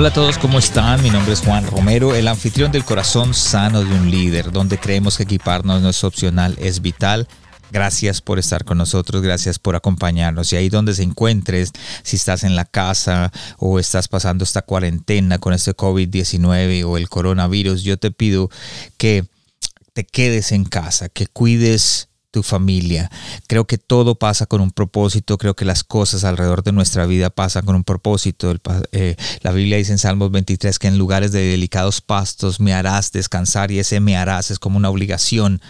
Hola a todos, ¿cómo están? Mi nombre es Juan Romero, el anfitrión del corazón sano de un líder, donde creemos que equiparnos no es opcional, es vital. Gracias por estar con nosotros, gracias por acompañarnos. Y ahí donde se encuentres, si estás en la casa o estás pasando esta cuarentena con este COVID-19 o el coronavirus, yo te pido que te quedes en casa, que cuides tu familia. Creo que todo pasa con un propósito, creo que las cosas alrededor de nuestra vida pasan con un propósito. Eh, la Biblia dice en Salmos 23 que en lugares de delicados pastos me harás descansar y ese me harás es como una obligación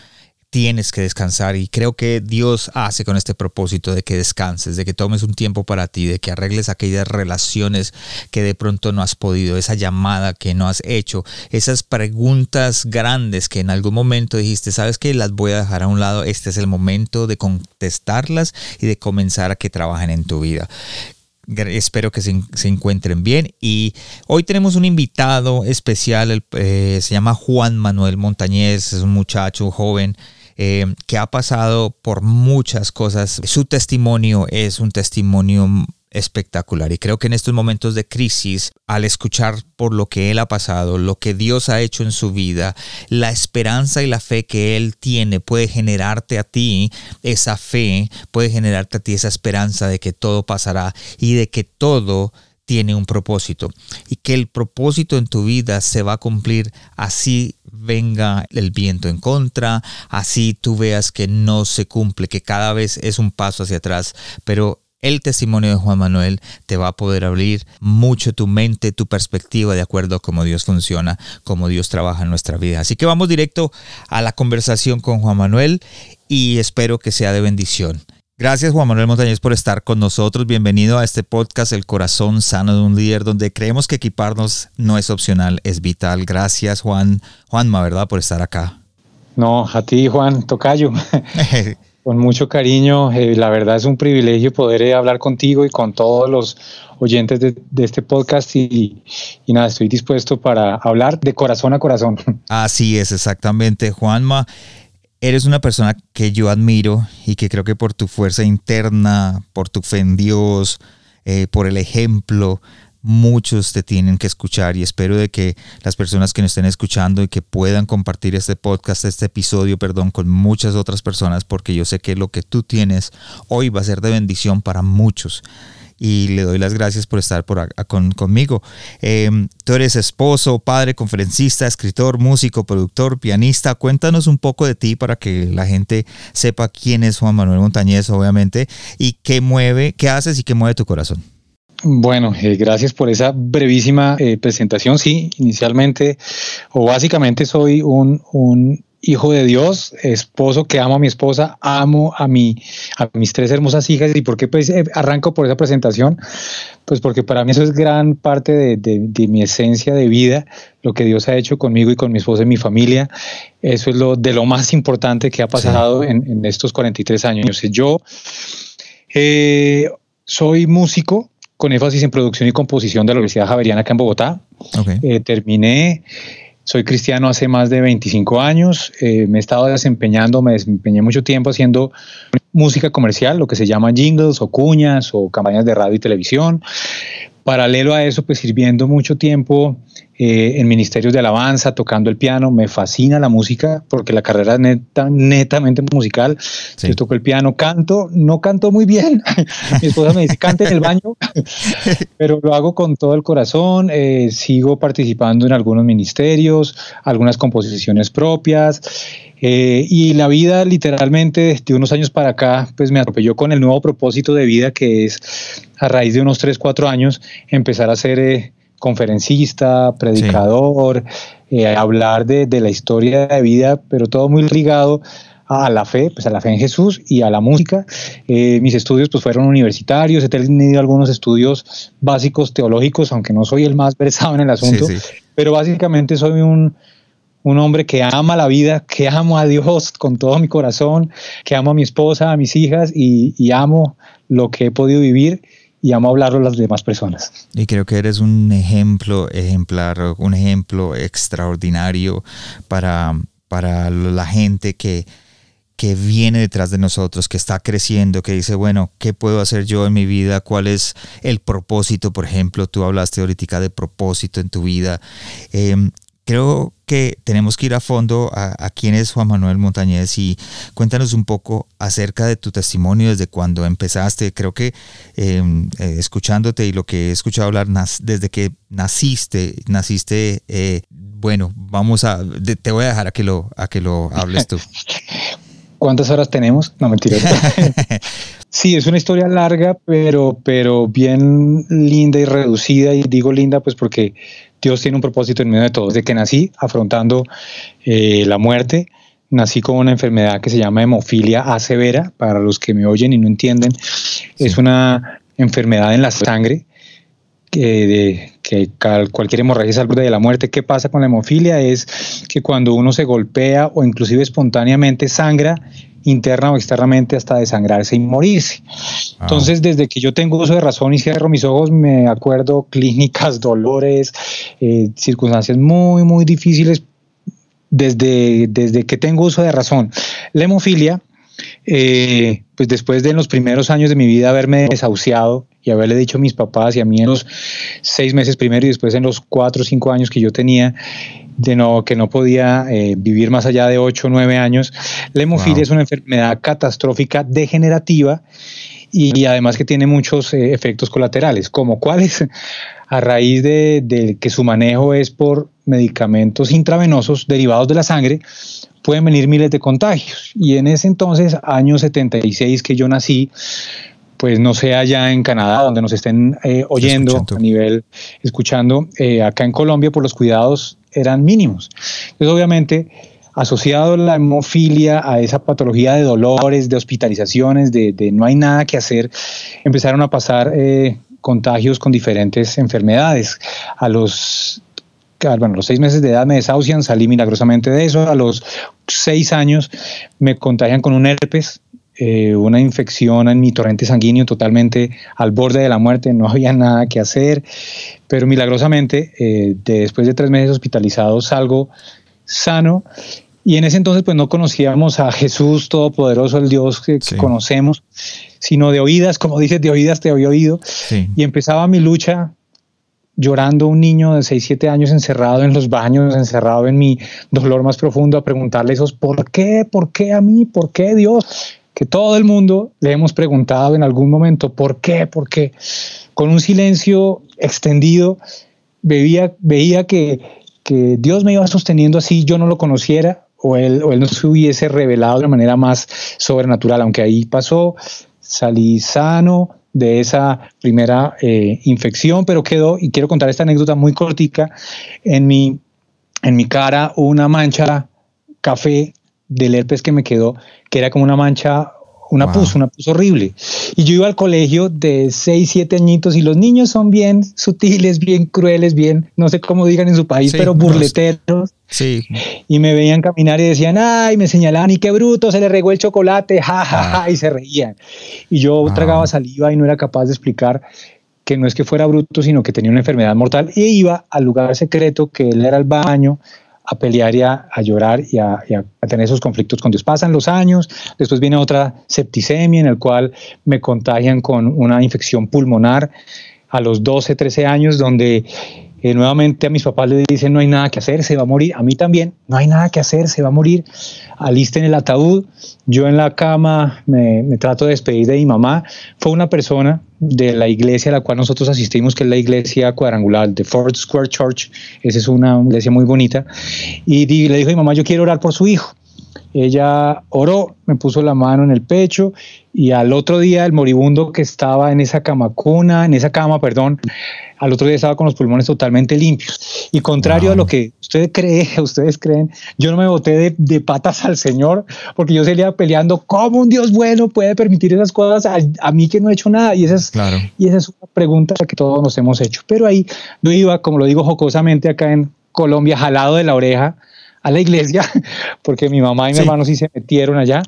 tienes que descansar y creo que Dios hace con este propósito de que descanses, de que tomes un tiempo para ti, de que arregles aquellas relaciones que de pronto no has podido, esa llamada que no has hecho, esas preguntas grandes que en algún momento dijiste, sabes que las voy a dejar a un lado, este es el momento de contestarlas y de comenzar a que trabajen en tu vida espero que se, encuentren bien. Y hoy tenemos un invitado especial, eh, se llama Juan Manuel Montañez, es un muchacho joven eh, que ha pasado por muchas cosas. Su testimonio es un testimonio espectacular. Y creo que en estos momentos de crisis, al escuchar por lo que él ha pasado, lo que Dios ha hecho en su vida, la esperanza y la fe que él tiene puede generarte a ti esa fe, puede generarte a ti esa esperanza de que todo pasará y de que todo tiene un propósito y que el propósito en tu vida se va a cumplir así venga el viento en contra, así tú veas que no se cumple, que cada vez es un paso hacia atrás, pero el testimonio de Juan Manuel te va a poder abrir mucho tu mente, tu perspectiva de acuerdo a cómo Dios funciona, cómo Dios trabaja en nuestra vida. Así que vamos directo a la conversación con Juan Manuel y espero que sea de bendición. Gracias Juan Manuel Montañez por estar con nosotros. Bienvenido a este podcast El corazón sano de un líder donde creemos que equiparnos no es opcional, es vital. Gracias Juan, Juanma, ¿verdad? Por estar acá. No, a ti Juan Tocayo. con mucho cariño. Eh, la verdad es un privilegio poder eh, hablar contigo y con todos los oyentes de, este podcast y, y, nada, estoy dispuesto para hablar de corazón a corazón. Así es, exactamente, Juanma. Eres una persona que yo admiro y que creo que por tu fuerza interna, por tu fe en Dios, eh, por el ejemplo, muchos te tienen que escuchar y espero de que las personas que nos estén escuchando y que puedan compartir este podcast, este episodio, perdón, con muchas otras personas porque yo sé que lo que tú tienes hoy va a ser de bendición para muchos y le doy las gracias por estar por acá con, conmigo. Em, tú eres esposo, padre, conferencista, escritor, músico, productor, pianista. Cuéntanos un poco de ti para que la gente sepa quién es Juan Manuel Montañez, obviamente, y qué mueve, qué haces y qué mueve tu corazón. Bueno, eh, gracias por esa brevísima eh, presentación. Sí, inicialmente o básicamente soy un, un, hijo de Dios, esposo que amo a mi esposa, amo a, mi, a mis tres hermosas hijas. ¿Y por qué pues, eh, arranco por esa presentación? Pues porque para mí eso es gran parte de, de, mi esencia de vida, lo que Dios ha hecho conmigo y con mi esposa y mi familia. Eso es lo de lo más importante que ha pasado en, en, estos 43 años. Yo soy músico, con énfasis en producción y composición de la Universidad Javeriana acá en Bogotá. Eh, terminé, soy cristiano hace más de 25 años, eh, me he estado desempeñando, me desempeñé mucho tiempo haciendo música comercial, lo que se llama jingles o cuñas o campañas de radio y televisión. Paralelo a eso, pues sirviendo mucho tiempo eh, en ministerios de alabanza, tocando el piano. Me fascina la música porque la carrera es neta, netamente musical. Yo toco el piano, canto, no canto muy bien. Mi esposa me dice, cante en el baño, pero lo hago con todo el corazón. Eh, sigo participando en algunos ministerios, algunas composiciones propias. Eh, y la vida literalmente de unos años para acá, pues me atropelló con el nuevo propósito de vida que es a raíz de unos 3, 4 años empezar a hacer conferencista, predicador, eh, hablar de, de, la historia de vida, pero todo muy ligado a la fe, pues a la fe en Jesús y a la música. Eh, mis estudios pues fueron universitarios, he tenido algunos estudios básicos teológicos, aunque no soy el más versado en el asunto, pero básicamente soy un, un hombre que ama la vida, que amo a Dios con todo mi corazón, que amo a mi esposa, a mis hijas y, y amo lo que he podido vivir y amo hablarlo a las demás personas. Y creo que eres un ejemplo ejemplar, un ejemplo extraordinario para, para la gente que, que viene detrás de nosotros, que está creciendo, que dice, bueno, ¿qué puedo hacer yo en mi vida? ¿Cuál es el propósito? Por ejemplo, tú hablaste ahorita de propósito en tu vida. Em, creo que tenemos que ir a fondo a, quién es Juan Manuel Montañez y cuéntanos un poco acerca de tu testimonio desde cuando empezaste. Creo que em, eh, escuchándote y lo que he escuchado hablar desde que naciste, naciste, eh, bueno, vamos a, te voy a dejar a que lo, a que lo hables tú. ¿Cuántas horas tenemos? No, mentira. sí, es una historia larga, pero, pero bien linda y reducida. Y digo linda pues porque Dios tiene un propósito en medio de todo. Desde que nací afrontando eh, la muerte, nací con una enfermedad que se llama hemofilia A severa. Para los que me oyen y no entienden, es una enfermedad en la sangre que, de, que cualquier hemorragia es al borde de la muerte. ¿Qué pasa con la hemofilia? Es que cuando uno se golpea o inclusive espontáneamente sangra interna o externamente hasta desangrarse y morirse. Ah. Entonces, desde que yo tengo uso de razón y cierro mis ojos, me acuerdo clínicas, dolores, eh, circunstancias muy, muy difíciles desde, desde que tengo uso de razón. La hemofilia, eh, pues después de en los primeros años de mi vida haberme desahuciado y haberle dicho a mis papás y a mí en los seis meses primero y después en los cuatro o cinco años que yo tenía, de no, que no podía eh, vivir más allá de 8 o 9 años. La hemofilia es una enfermedad catastrófica degenerativa y, además que tiene muchos eh, efectos colaterales, como cuáles, a raíz de, que su manejo es por medicamentos intravenosos derivados de la sangre, pueden venir miles de contagios. Y en ese entonces, año 76 que yo nací, pues no sea allá en Canadá, donde nos estén eh, oyendo a nivel, escuchando, acá en Colombia por los cuidados eran mínimos. Entonces, obviamente, asociado la hemofilia a esa patología de dolores, de hospitalizaciones, de, no hay nada que hacer, empezaron a pasar eh, contagios con diferentes enfermedades. A los bueno, los seis meses de edad me desahucian, salí milagrosamente de eso. A los seis años me contagian con un herpes, eh, una infección en mi torrente sanguíneo totalmente al borde de la muerte, no había nada que hacer, pero milagrosamente eh, después de tres meses hospitalizado salgo sano y en ese entonces pues no conocíamos a Jesús Todopoderoso, el Dios que, conocemos, sino de oídas, como dices, de oídas te había oído, y empezaba mi lucha llorando un niño de 6, 7 años encerrado en los baños, encerrado en mi dolor más profundo, a preguntarle esos, ¿por qué? ¿Por qué a mí? ¿Por qué Dios? Que todo el mundo le hemos preguntado en algún momento, ¿por qué? ¿Por qué? Con un silencio extendido, veía, veía que, que Dios me iba sosteniendo así, yo no lo conociera o él, o él no se hubiese revelado de manera más sobrenatural, aunque ahí pasó, salí sano de esa primera eh, infección, pero quedó, y quiero contar esta anécdota muy cortica, en mi, en mi cara una mancha café del herpes que me quedó, que era como una mancha, una pus, una pus horrible. Y yo iba al colegio de 6, 7 añitos y los niños son bien sutiles, bien crueles, bien, no sé cómo digan en su país, pero burleteros. Sí. Y me veían caminar y decían, ay, me señalaban, y qué bruto, se le regó el chocolate, ja, ja, ja, ah. y se reían. Y yo tragaba saliva y no era capaz de explicar que no es que fuera bruto, sino que tenía una enfermedad mortal. Y iba al lugar secreto que él era el baño, a pelear y a, llorar y, a, tener esos conflictos con Dios. Pasan los años, después viene otra septicemia en el cual me contagian con una infección pulmonar a los 12, 13 años, donde eh, nuevamente a mis papás les dicen no hay nada que hacer, se va a morir. A mí también, no hay nada que hacer, se va a morir. Alisten el ataúd. Yo en la cama me, trato de despedir de mi mamá. Fue una persona de la iglesia a la cual nosotros asistimos, que es la iglesia cuadrangular de Ford Square Church. Esa es una iglesia muy bonita. Y le dijo a mi mamá, yo quiero orar por su hijo. Ella oró, me puso la mano en el pecho y al otro día el moribundo que estaba en esa cama cuna, en esa cama, perdón, al otro día estaba con los pulmones totalmente limpios. Y contrario a lo que usted cree, ustedes creen, yo no me boté de, patas al Señor porque yo salía peleando cómo un Dios bueno puede permitir esas cosas a, mí que no he hecho nada. Y esa, es, y esa es una pregunta que todos nos hemos hecho. Pero ahí yo iba, como lo digo jocosamente acá en, Colombia, jalado de la oreja a la iglesia, porque mi mamá y mi hermano sí se metieron allá.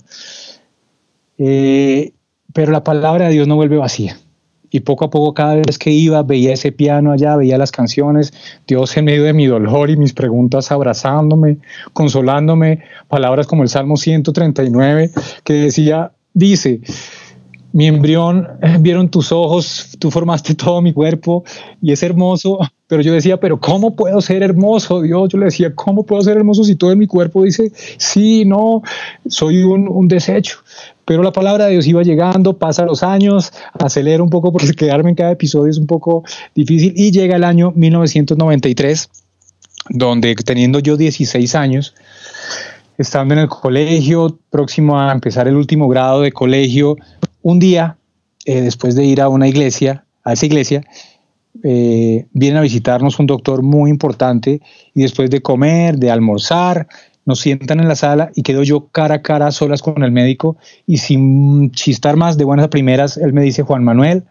Eh, pero la palabra de Dios no vuelve vacía. Y poco a poco, cada vez que iba, veía ese piano allá, veía las canciones, Dios en medio de mi dolor y mis preguntas abrazándome, consolándome, palabras como el Salmo 139, que decía, dice, mi embrión, eh, vieron tus ojos, tú formaste todo mi cuerpo y es hermoso, pero yo decía, pero ¿cómo puedo ser hermoso, Dios? Yo le decía, ¿cómo puedo ser hermoso si todo en mi cuerpo dice, sí, no, soy un, un desecho? Pero la palabra de Dios iba llegando, pasa los años, acelera un poco porque quedarme en cada episodio es un poco difícil y llega el año 1993, donde teniendo yo 16 años, estando en el colegio, próximo a empezar el último grado de colegio, un día, eh, después de ir a una iglesia, a esa iglesia, eh, viene a visitarnos un doctor muy importante y después de comer, de almorzar, nos sientan en la sala y quedo yo cara a cara solas con el médico y sin chistar más de buenas a primeras, él me dice, Juan Manuel,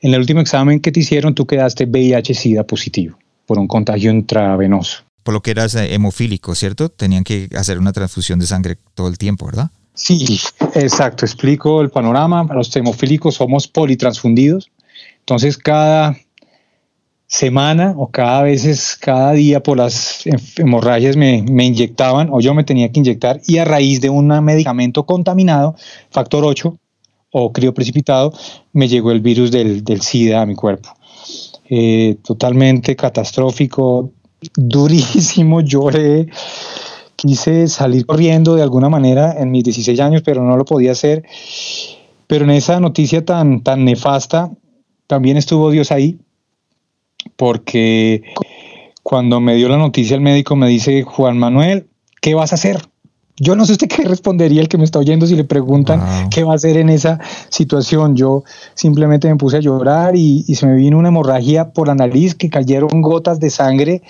en el último examen que te hicieron tú quedaste VIH-Sida positivo por un contagio intravenoso. Por lo que eras eh, hemofílico, ¿cierto? Tenían que hacer una transfusión de sangre todo el tiempo, ¿verdad? Sí, exacto. Explico el panorama. Los hemofílicos somos politransfundidos. Entonces, cada semana o cada veces, cada día por las hemorragias me, me, inyectaban o yo me tenía que inyectar y a raíz de un medicamento contaminado, factor 8 o crioprecipitado, me llegó el virus del, del SIDA a mi cuerpo. Eh, totalmente catastrófico, durísimo, lloré, quise salir corriendo de alguna manera en mis 16 años, pero no lo podía hacer. Pero en esa noticia tan, tan nefasta, también estuvo Dios ahí, porque cuando me dio la noticia el médico me dice, Juan Manuel, ¿qué vas a hacer? Yo no sé usted qué respondería el que me está oyendo si le preguntan qué va a hacer en esa situación. Yo simplemente me puse a llorar y, y, se me vino una hemorragia por la nariz que cayeron gotas de sangre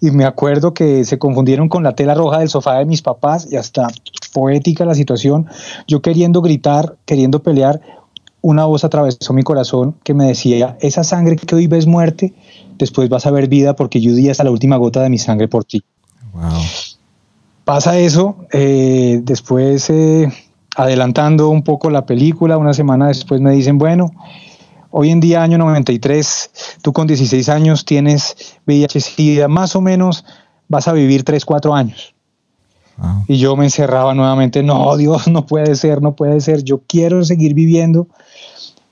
y me acuerdo que se confundieron con la tela roja del sofá de mis papás y hasta poética la situación. Yo queriendo gritar, queriendo pelear, una voz atravesó mi corazón que me decía, esa sangre que hoy ves muerte, después vas a ver vida porque yo di hasta la última gota de mi sangre por ti. Pasa eso, eh, después eh, adelantando un poco la película, una semana después me dicen, bueno, hoy en día, año 93, tú con 16 años tienes VIH-Sida, más o menos vas a vivir 3, 4 años. Y yo me encerraba nuevamente, no, Dios, no puede ser, no puede ser, yo quiero seguir viviendo.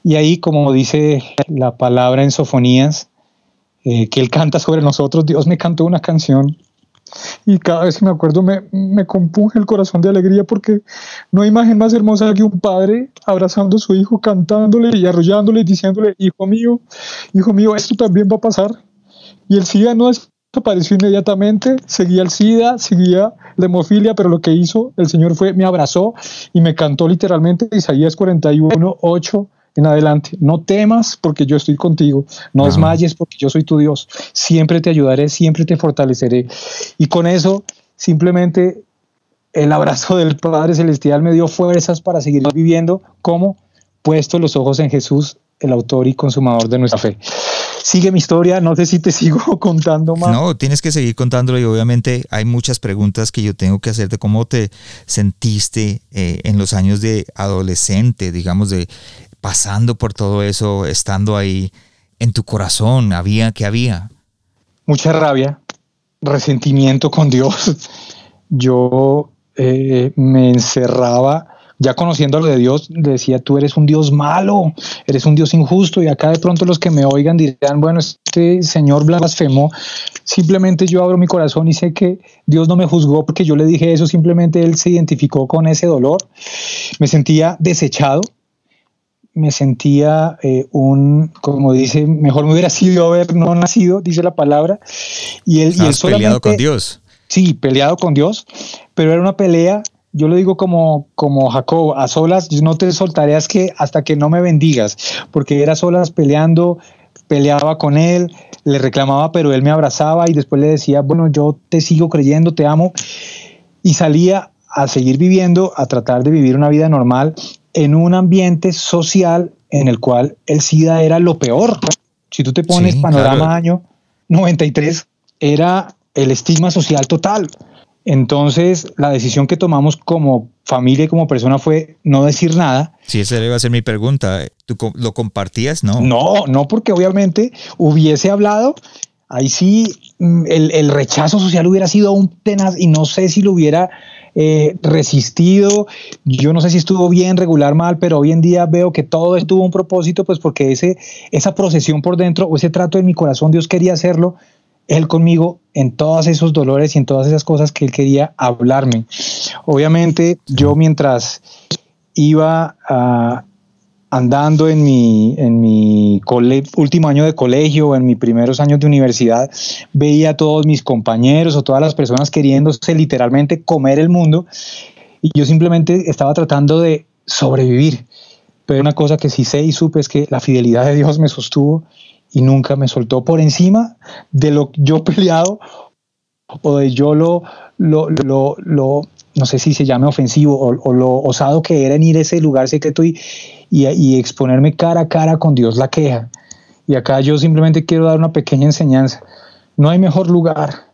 Y ahí, como dice la palabra en Sofonías, eh, que él canta sobre nosotros, Dios me cantó una canción y cada vez que me acuerdo me, me compunge el corazón de alegría porque no hay imagen más hermosa que un padre abrazando a su hijo, cantándole y arrollándole y diciéndole, hijo mío, hijo mío, esto también va a pasar. Y el SIDA no desapareció inmediatamente, seguía el SIDA, seguía la hemofilia, pero lo que hizo el Señor fue, me abrazó y me cantó literalmente Isaías 41, 8 en adelante. No temas porque yo estoy contigo. No desmayes porque yo soy tu Dios. Siempre te ayudaré, siempre te fortaleceré. Y con eso, simplemente el abrazo del Padre Celestial me dio fuerzas para seguir viviendo como puesto los ojos en Jesús, el autor y consumador de nuestra fe. Sigue mi historia, no sé si te sigo contando más. No, tienes que seguir contándolo y obviamente hay muchas preguntas que yo tengo que hacerte. ¿Cómo te sentiste eh, en los años de adolescente, digamos, de pasando por todo eso, estando ahí en tu corazón? ¿Había qué había? Mucha rabia, resentimiento con Dios. Yo eh, me encerraba, ya conociendo lo de Dios, decía, tú eres un Dios malo, eres un Dios injusto, y acá de pronto los que me oigan dirán, bueno, este señor blasfemó, simplemente yo abro mi corazón y sé que Dios no me juzgó porque yo le dije eso, simplemente Él se identificó con ese dolor, me sentía desechado, me sentía eh, un, como dice, mejor me hubiera sido haber no nacido, dice la palabra. Y él, y él peleado con Dios. Sí, peleado con Dios, pero era una pelea, yo lo digo como, como Jacob, a solas, no te soltaré hasta que no me bendigas, porque era a solas peleando, peleaba con él, le reclamaba, pero él me abrazaba y después le decía, bueno, yo te sigo creyendo, te amo, y salía a seguir viviendo, a tratar de vivir una vida normal en un ambiente social en el cual el SIDA era lo peor. Si tú te pones panorama año 93, era el estigma social total. Entonces, la decisión que tomamos como familia y como persona fue no decir nada. Sí, esa iba a ser mi pregunta. ¿Tú lo compartías? No. No, no, porque obviamente hubiese hablado, ahí sí mm, el, rechazo social hubiera sido aún tenaz y no sé si lo hubiera eh, resistido. Yo no sé si estuvo bien, regular, mal, pero hoy en día veo que todo estuvo un propósito, pues porque ese, esa procesión por dentro o ese trato en mi corazón, Dios quería hacerlo él conmigo en todos esos dolores y en todas esas cosas que Él quería hablarme. Obviamente yo mientras iba ah, andando en mi, en mi último año de colegio, en mis primeros años de universidad, veía a todos mis compañeros o todas las personas queriéndose literalmente comer el mundo y yo simplemente estaba tratando de sobrevivir. Pero una cosa que sí sé y supe es que la fidelidad de Dios me sostuvo y nunca me soltó por encima de lo yo peleado o de yo lo, lo, lo, lo no sé si se llame ofensivo o, lo osado que era en ir a ese lugar secreto y, y, y, exponerme cara a cara con Dios la queja. Y acá yo simplemente quiero dar una pequeña enseñanza. No hay mejor lugar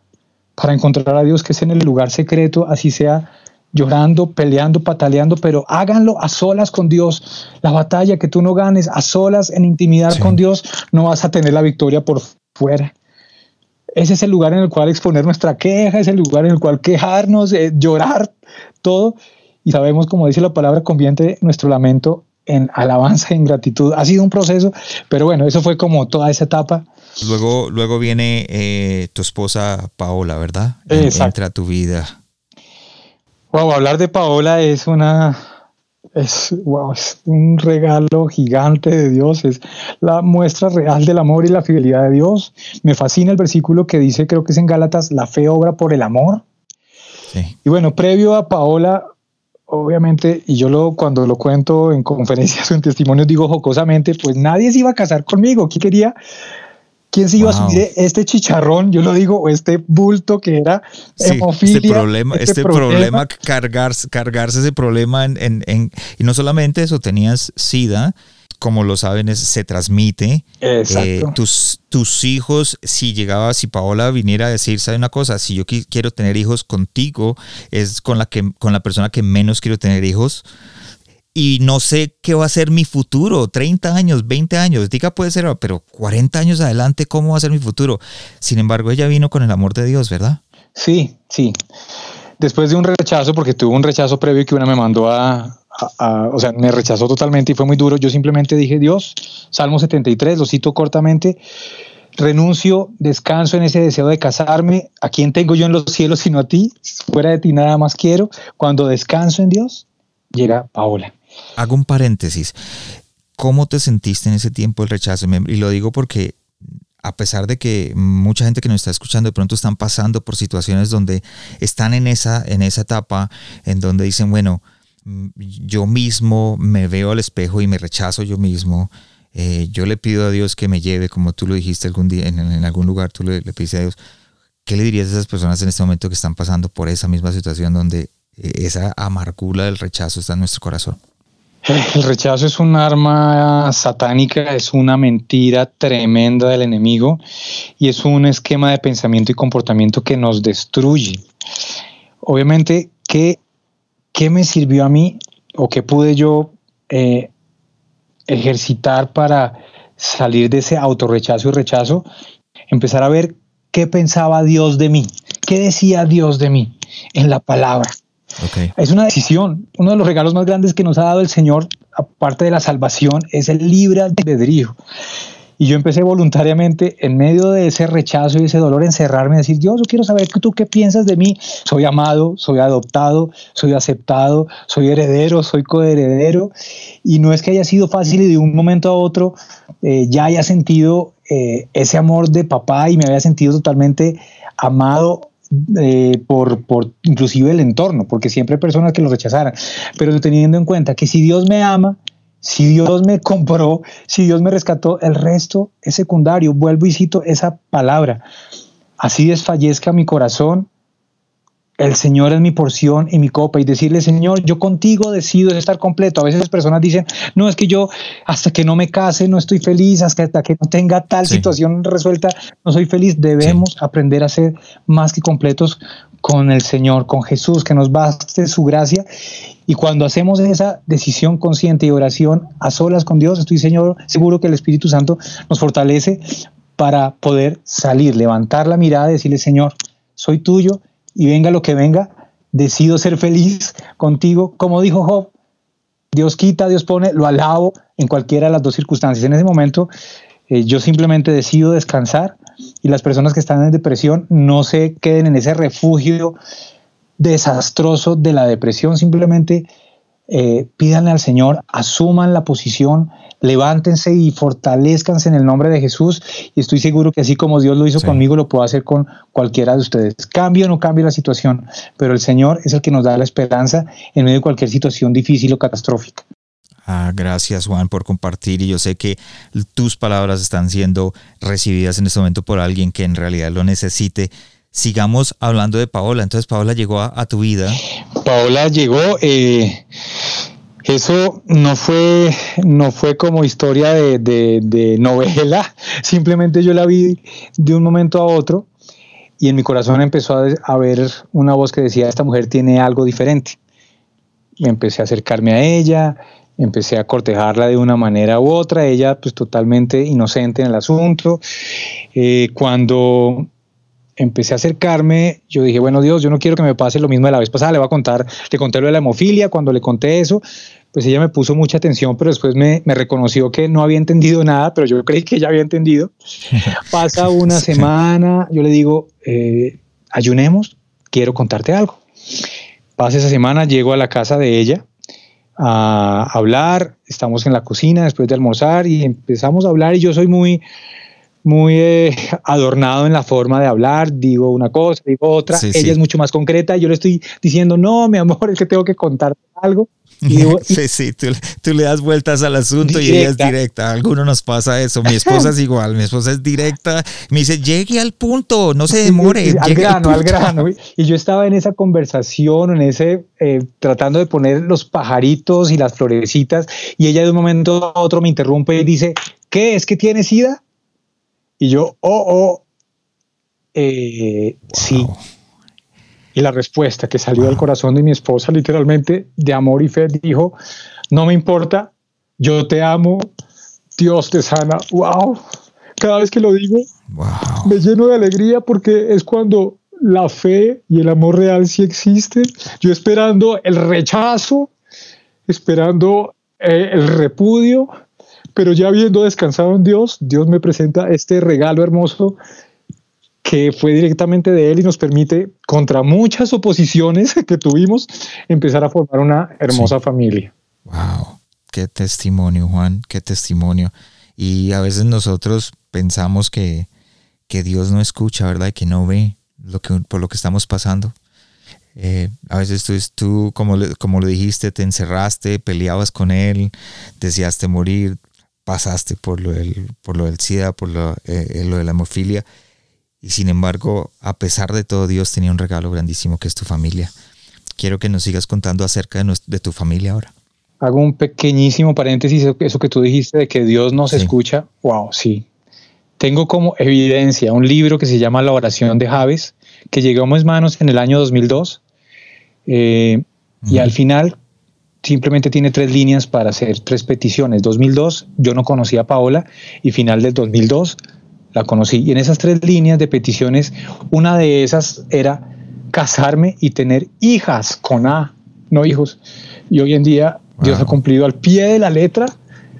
para encontrar a Dios que es en el lugar secreto, así sea llorando, peleando, pataleando, pero háganlo a solas con Dios. La batalla que tú no ganes a solas en intimidad con Dios, no vas a tener la victoria por fuera. Ese es el lugar en el cual exponer nuestra queja, es el lugar en el cual quejarnos, eh, llorar, todo. Y sabemos, como dice la palabra, convierte nuestro lamento en alabanza, en gratitud. Ha sido un proceso, pero bueno, eso fue como toda esa etapa. Luego, luego viene eh, tu esposa Paola, ¿verdad? Entra a tu vida. Wow, hablar de Paola es una es, wow, es un regalo gigante de Dios, es la muestra real del amor y la fidelidad de Dios. Me fascina el versículo que dice, creo que es en Gálatas, la fe obra por el amor. Y bueno, previo a Paola, obviamente, y yo lo cuando lo cuento en conferencias o en testimonios digo jocosamente, pues nadie se iba a casar conmigo. ¿Quién quería ¿Quién se iba a subir este chicharrón? Yo lo digo, o este bulto que era hemofilia. Este problema, este, este problema, cargarse, cargarse ese problema en, en, y no solamente eso, tenías SIDA, como lo saben, se transmite. Eh, tus, tus hijos, si llegaba, si Paola viniera a decir, ¿sabe una cosa? Si yo quiero tener hijos contigo, es con la, que, con la persona que menos quiero tener hijos y no sé qué va a ser mi futuro, 30 años, 20 años, diga puede ser, pero 40 años adelante, ¿cómo va a ser mi futuro? Sin embargo, ella vino con el amor de Dios, ¿verdad? Sí, sí. Después de un rechazo, porque tuvo un rechazo previo que una me mandó a, o sea, me rechazó totalmente y fue muy duro, yo simplemente dije, Dios, Salmo 73, lo cito cortamente, renuncio, descanso en ese deseo de casarme, ¿a quién tengo yo en los cielos sino a ti? Fuera de ti nada más quiero. Cuando descanso en Dios, llega Paola hago un paréntesis. ¿Cómo te sentiste en ese tiempo el rechazo? Y lo digo porque a pesar de que mucha gente que nos está escuchando de pronto están pasando por situaciones donde están en esa, en esa etapa en donde dicen, bueno, yo mismo me veo al espejo y me rechazo yo mismo. Eh, yo le pido a Dios que me lleve, como tú lo dijiste algún día, en, algún lugar tú le, le a Dios. ¿Qué le dirías a esas personas en este momento que están pasando por esa misma situación donde eh, esa amargura del rechazo está en nuestro corazón? El rechazo es un arma satánica, es una mentira tremenda del enemigo y es un esquema de pensamiento y comportamiento que nos destruye. Obviamente, ¿qué, qué me sirvió a mí o qué pude yo eh, ejercitar para salir de ese autorrechazo y rechazo? Empezar a ver qué pensaba Dios de mí, qué decía Dios de mí en la palabra. Es una decisión. Uno de los regalos más grandes que nos ha dado el Señor, aparte de la salvación, es el libre albedrío. Y yo empecé voluntariamente, en medio de ese rechazo y ese dolor, encerrarme y decir, Dios, yo quiero saber tú qué piensas de mí. Soy amado, soy adoptado, soy aceptado, soy heredero, soy coheredero. Y no es que haya sido fácil y de un momento a otro eh, ya haya sentido eh, ese amor de papá y me había sentido totalmente amado eh, por, por inclusive el entorno, porque siempre hay personas que lo rechazaran, pero teniendo en cuenta que si Dios me ama, si Dios me compró, si Dios me rescató, el resto es secundario. Vuelvo y cito esa palabra. Así desfallezca mi corazón, el Señor es mi porción y mi copa y decirle, Señor, yo contigo decido estar completo. A veces las personas dicen, no, es que yo hasta que no me case no estoy feliz, hasta que no tenga tal situación resuelta no soy feliz. Debemos aprender a ser más que completos con el Señor, con Jesús, que nos baste su gracia. Y cuando hacemos esa decisión consciente y oración a solas con Dios, estoy Señor, seguro que el Espíritu Santo nos fortalece para poder salir, levantar la mirada y decirle, Señor, soy tuyo y venga lo que venga, decido ser feliz contigo. Como dijo Job, Dios quita, Dios pone, lo alabo en cualquiera de las dos circunstancias. En ese momento eh, yo simplemente decido descansar y las personas que están en depresión no se queden en ese refugio desastroso de la depresión, simplemente eh, pídanle al Señor, asuman la posición, levántense y fortalezcanse en el nombre de Jesús. Y estoy seguro que así como Dios lo hizo conmigo, lo puedo hacer con cualquiera de ustedes. Cambio o no cambio la situación, pero el Señor es el que nos da la esperanza en medio de cualquier situación difícil o catastrófica. Ah, gracias Juan por compartir y yo sé que tus palabras están siendo recibidas en este momento por alguien que en realidad lo necesite sigamos hablando de Paola. Entonces, Paola llegó a, tu vida. Paola llegó, eh, eso no fue, no fue como historia de, novela, simplemente yo la vi de un momento a otro y en mi corazón empezó a, a ver una voz que decía, esta mujer tiene algo diferente. Empecé a acercarme a ella, empecé a cortejarla de una manera u otra, ella pues totalmente inocente en el asunto. Eh, cuando empecé a acercarme, yo dije, bueno Dios, yo no quiero que me pase lo mismo de la vez pasada, le voy a contar, le conté lo de la hemofilia, cuando le conté eso, pues ella me puso mucha atención, pero después me, reconoció que no había entendido nada, pero yo creí que ella había entendido. Pasa una semana, yo le digo, eh, ayunemos, quiero contarte algo. Pasa esa semana, llego a la casa de ella a hablar, estamos en la cocina después de almorzar y empezamos a hablar y yo soy muy muy eh, adornado en la forma de hablar, digo una cosa, digo otra, ella es mucho más concreta, yo le estoy diciendo, no, mi amor, es que tengo que contarte algo. sí, sí, tú, le das vueltas al asunto y ella es directa. A algunos nos pasa eso. Mi esposa es igual, mi esposa es directa. Me dice, llegue al punto, no se demore. al grano, al, grano. Y yo estaba en esa conversación, en ese, eh, tratando de poner los pajaritos y las florecitas, y ella de un momento a otro me interrumpe y dice, ¿qué? ¿Es que tienes sida? Y yo, oh, oh, eh, sí. Y la respuesta que salió del corazón de mi esposa, literalmente, de amor y fe, dijo, no me importa, yo te amo, Dios te sana. ¡Wow! Cada vez que lo digo, me lleno de alegría porque es cuando la fe y el amor real sí existen. Yo esperando el rechazo, esperando eh, el repudio, pero ya habiendo descansado en Dios, Dios me presenta este regalo hermoso que fue directamente de Él y nos permite, contra muchas oposiciones que tuvimos, empezar a formar una hermosa familia. ¡Wow! Qué testimonio, Juan, qué testimonio. Y a veces nosotros pensamos que, que Dios no escucha, ¿verdad? Y que no ve lo que, por lo que estamos pasando. Eh, a veces tú, tú como, como lo dijiste, te encerraste, peleabas con Él, deseaste morir, pasaste por lo del, por lo del SIDA, por lo, eh, lo de la hemofilia, y sin embargo, a pesar de todo, Dios tenía un regalo grandísimo que es tu familia. Quiero que nos sigas contando acerca de, de tu familia ahora. Hago un pequeñísimo paréntesis, eso que tú dijiste de que Dios nos escucha. Wow, sí. Tengo como evidencia un libro que se llama La oración de Javes, que llegó a mis manos en el año 2002. Eh, y al final simplemente tiene tres líneas para hacer tres peticiones. 2002, yo no conocía a Paola y final del 2002 la conocí. Y en esas tres líneas de peticiones, una de esas era casarme y tener hijas con A, no hijos. Y hoy en día Dios ha cumplido al pie de la letra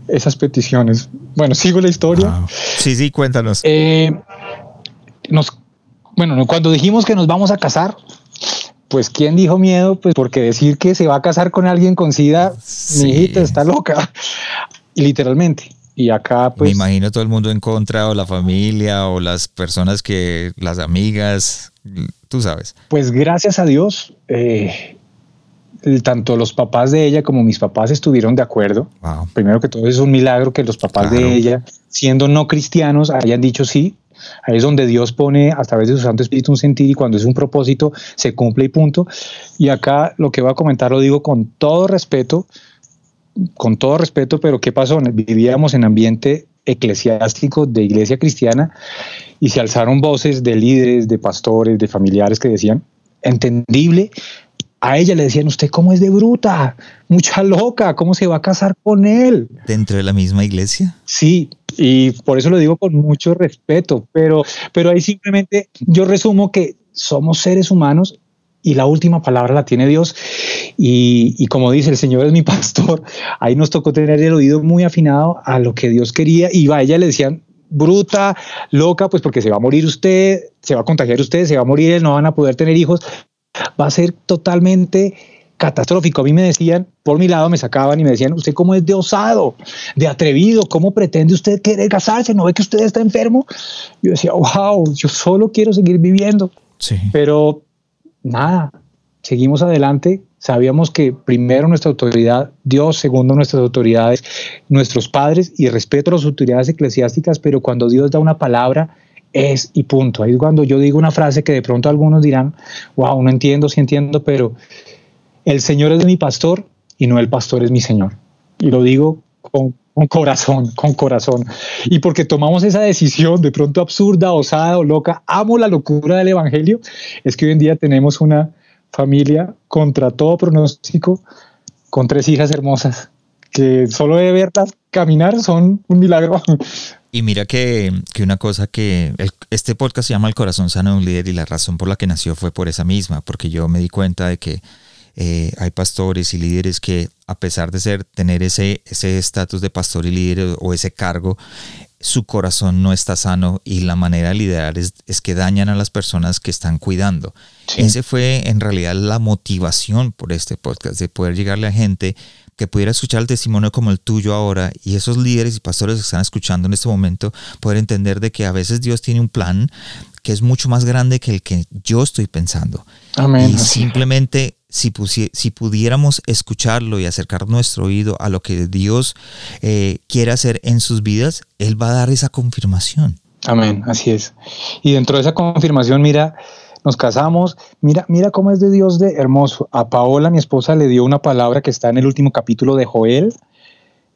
esas peticiones. Bueno, sigo la historia. Sí, sí, cuéntanos. Eh, nos, bueno, cuando dijimos que nos vamos a casar, pues ¿quién dijo miedo? Pues porque decir que se va a casar con alguien con SIDA, mi hijita está loca, y literalmente. Y acá pues... Me imagino todo el mundo en contra, o la familia, o las personas que, las amigas, tú sabes. Pues gracias a Dios, eh, tanto los papás de ella como mis papás estuvieron de acuerdo. Primero que todo es un milagro que los papás de ella, siendo no cristianos, hayan dicho sí. Ahí es donde Dios pone a través de su Santo Espíritu un sentido y cuando es un propósito se cumple y punto. Y acá lo que voy a comentar lo digo con todo respeto, con todo respeto, pero ¿qué pasó? Vivíamos en ambiente eclesiástico de iglesia cristiana y se alzaron voces de líderes, de pastores, de familiares que decían, entendible, a ella le decían, usted cómo es de bruta, mucha loca, ¿cómo se va a casar con él? ¿Dentro de la misma iglesia? Sí, y por eso lo digo con mucho respeto, pero, pero ahí simplemente yo resumo que somos seres humanos y la última palabra la tiene Dios. Y, y, como dice, el Señor es mi pastor. Ahí nos tocó tener el oído muy afinado a lo que Dios quería. Y a ella le decían, bruta, loca, pues porque se va a morir usted, se va a contagiar usted, se va a morir, no van a poder tener hijos va a ser totalmente catastrófico. A mí me decían, por mi lado me sacaban y me decían, usted cómo es de osado, de atrevido, cómo pretende usted querer casarse, no ve que usted está enfermo. Yo decía, wow, yo solo quiero seguir viviendo. Sí. Pero nada, seguimos adelante. Sabíamos que primero nuestra autoridad, Dios, segundo nuestras autoridades, nuestros padres y respeto a las autoridades eclesiásticas, pero cuando Dios da una palabra, es y punto. Ahí es cuando yo digo una frase que de pronto algunos dirán, wow, no entiendo, sí entiendo, pero el Señor es mi pastor y no el pastor es mi Señor. Y lo digo con, corazón, con corazón. Y porque tomamos esa decisión de pronto absurda, osada o loca, amo la locura del Evangelio, es que hoy en día tenemos una familia contra todo pronóstico, con tres hijas hermosas, que solo de verlas caminar son un milagro. Y mira que, una cosa que este podcast se llama El corazón sano de un líder y la razón por la que nació fue por esa misma, porque yo me di cuenta de que eh, hay pastores y líderes que a pesar de ser tener ese ese estatus de pastor y líder o ese cargo, su corazón no está sano y la manera de liderar es, que dañan a las personas que están cuidando. Ese fue en realidad la motivación por este podcast, de poder llegarle a gente que pudiera escuchar el testimonio como el tuyo ahora y esos líderes y pastores que están escuchando en este momento poder entender de que a veces Dios tiene un plan que es mucho más grande que el que yo estoy pensando. Amén. Y simplemente si, si pudiéramos escucharlo y acercar nuestro oído a lo que Dios eh, quiere hacer en sus vidas, Él va a dar esa confirmación. Amén, así es. Y dentro de esa confirmación, mira, nos casamos, mira, mira cómo es de Dios de hermoso. A Paola, mi esposa, le dio una palabra que está en el último capítulo de Joel,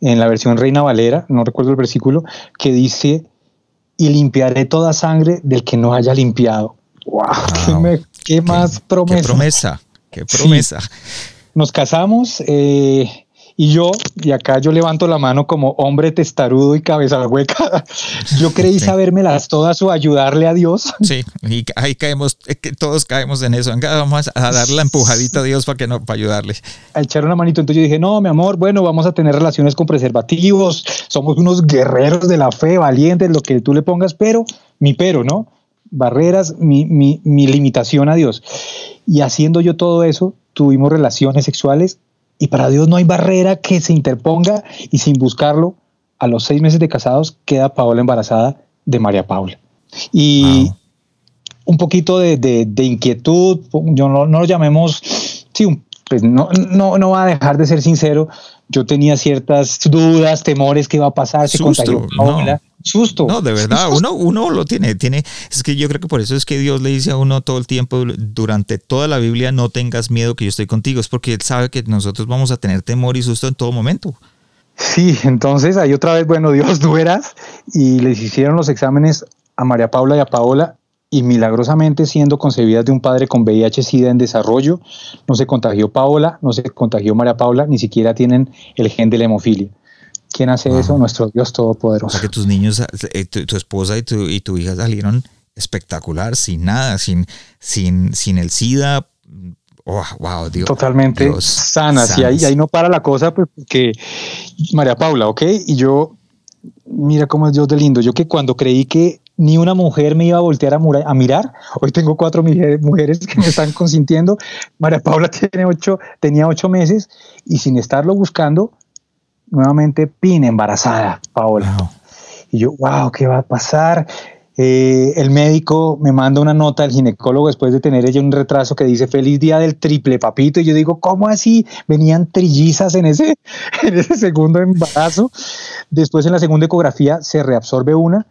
en la versión Reina Valera, no recuerdo el versículo, que dice, y limpiaré toda sangre del que no haya limpiado. ¡Wow! ¿Qué, más promesa? Qué promesa, qué promesa. Nos casamos, eh, y yo, y acá yo levanto la mano como hombre testarudo y cabeza hueca, yo creí sabérmelas todas o ayudarle a Dios. Sí, y ahí caemos, todos caemos en eso. Vamos a darle la empujadita a Dios para, que no, para ayudarle. A echar una manito. Entonces yo dije, no, mi amor, bueno, vamos a tener relaciones con preservativos. Somos unos guerreros de la fe, valientes, lo que tú le pongas, pero, mi pero, ¿no? Barreras, mi, mi, mi limitación a Dios. Y haciendo yo todo eso, tuvimos relaciones sexuales y para Dios no hay barrera que se interponga y sin buscarlo, a los seis meses de casados queda Paola embarazada de María Paula. Y un poquito de, inquietud, yo no, lo llamemos, sí, pues no, no, no va a dejar de ser sincero, yo tenía ciertas dudas, temores, qué va a pasar, se contagió Paola susto. No, de verdad, uno, uno lo tiene, tiene, es que yo creo que por eso es que Dios le dice a uno todo el tiempo, durante toda la Biblia, no tengas miedo que yo estoy contigo, es porque Él sabe que nosotros vamos a tener temor y susto en todo momento. Sí, entonces ahí otra vez, bueno, Dios, tú eras, y les hicieron los exámenes a María Paula y a Paola, y milagrosamente siendo concebidas de un padre con VIH-Sida en desarrollo, no se contagió Paola, no se contagió María Paula, ni siquiera tienen el gen de la hemofilia. ¿Quién hace eso? Nuestro Dios Todopoderoso. O sea que tus niños, eh, tu, esposa y tu, y tu hija salieron espectacular, sin nada, sin, sin, sin el SIDA. Oh, wow, Dios. Totalmente sanas. Y ahí, ahí no para la cosa, pues que María Paula, ¿ok? Y yo, mira cómo es Dios de lindo. Yo que cuando creí que ni una mujer me iba a voltear a, a, mirar. Hoy tengo cuatro mujeres que me están consintiendo. María Paula tiene ocho, tenía ocho meses y sin estarlo buscando, nuevamente Pin embarazada, Paola. Y yo, wow, ¿qué va a pasar? Eh, el médico me manda una nota del ginecólogo después de tener ella un retraso que dice feliz día del triple papito y yo digo cómo así venían trillizas en ese en ese segundo embarazo después en la segunda ecografía se reabsorbe una